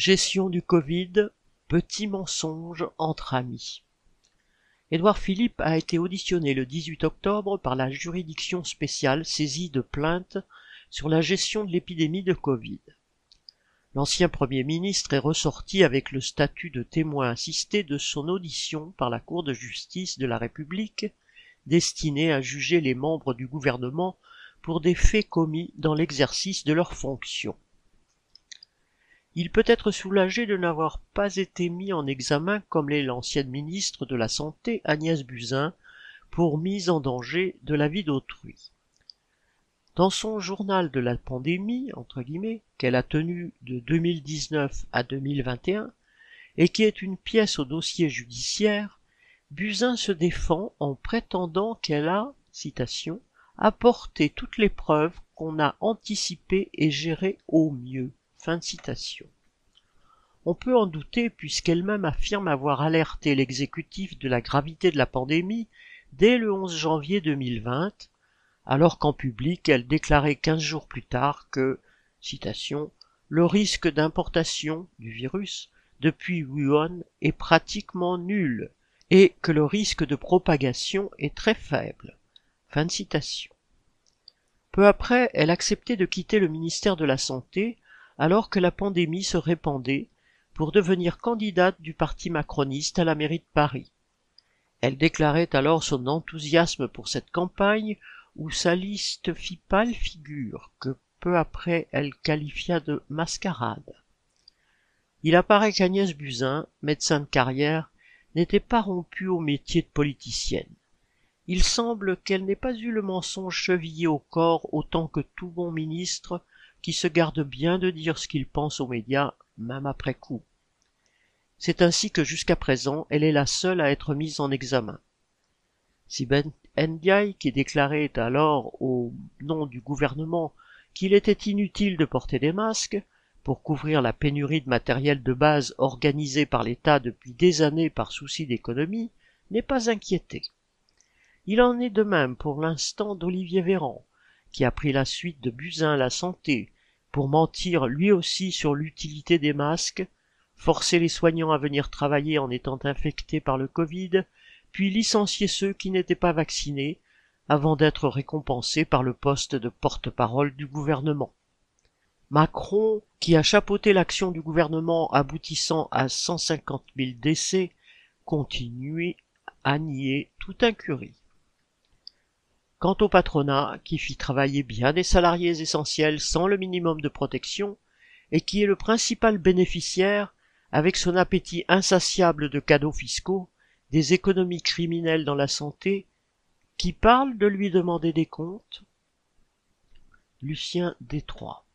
Gestion du Covid, petit mensonge entre amis. Édouard Philippe a été auditionné le 18 octobre par la juridiction spéciale saisie de plaintes sur la gestion de l'épidémie de Covid. L'ancien Premier ministre est ressorti avec le statut de témoin assisté de son audition par la Cour de justice de la République, destinée à juger les membres du gouvernement pour des faits commis dans l'exercice de leurs fonctions. Il peut être soulagé de n'avoir pas été mis en examen comme l'est l'ancienne ministre de la Santé Agnès Buzyn pour mise en danger de la vie d'autrui. Dans son journal de la pandémie, qu'elle a tenu de 2019 à 2021, et qui est une pièce au dossier judiciaire, Buzyn se défend en prétendant qu'elle a, apporté toutes les preuves qu'on a anticipées et gérées au mieux. On peut en douter puisqu'elle-même affirme avoir alerté l'exécutif de la gravité de la pandémie dès le 11 janvier 2020, alors qu'en public elle déclarait quinze jours plus tard que, le risque d'importation du virus depuis Wuhan est pratiquement nul et que le risque de propagation est très faible. Peu après, elle acceptait de quitter le ministère de la Santé alors que la pandémie se répandait pour devenir candidate du parti macroniste à la mairie de Paris. Elle déclarait alors son enthousiasme pour cette campagne où sa liste fit pâle figure que peu après elle qualifia de mascarade. Il apparaît qu'Agnès Buzyn, médecin de carrière, n'était pas rompue au métier de politicienne. Il semble qu'elle n'ait pas eu le mensonge chevillé au corps autant que tout bon ministre qui se garde bien de dire ce qu'il pense aux médias, même après coup. C'est ainsi que jusqu'à présent, elle est la seule à être mise en examen. Si Ben Ndiaye, qui déclarait alors au nom du gouvernement qu'il était inutile de porter des masques pour couvrir la pénurie de matériel de base organisée par l'État depuis des années par souci d'économie, n'est pas inquiété. Il en est de même pour l'instant d'Olivier Véran, qui a pris la suite de Buzyn la santé pour mentir lui aussi sur l'utilité des masques, forcer les soignants à venir travailler en étant infectés par le Covid, puis licencier ceux qui n'étaient pas vaccinés, avant d'être récompensés par le poste de porte-parole du gouvernement. Macron, qui a chapeauté l'action du gouvernement aboutissant à 150 000 décès, continue à nier toute incurie. Quant au patronat, qui fit travailler bien des salariés essentiels sans le minimum de protection, et qui est le principal bénéficiaire, avec son appétit insatiable de cadeaux fiscaux, des économies criminelles dans la santé, qui parle de lui demander des comptes Lucien Détroit.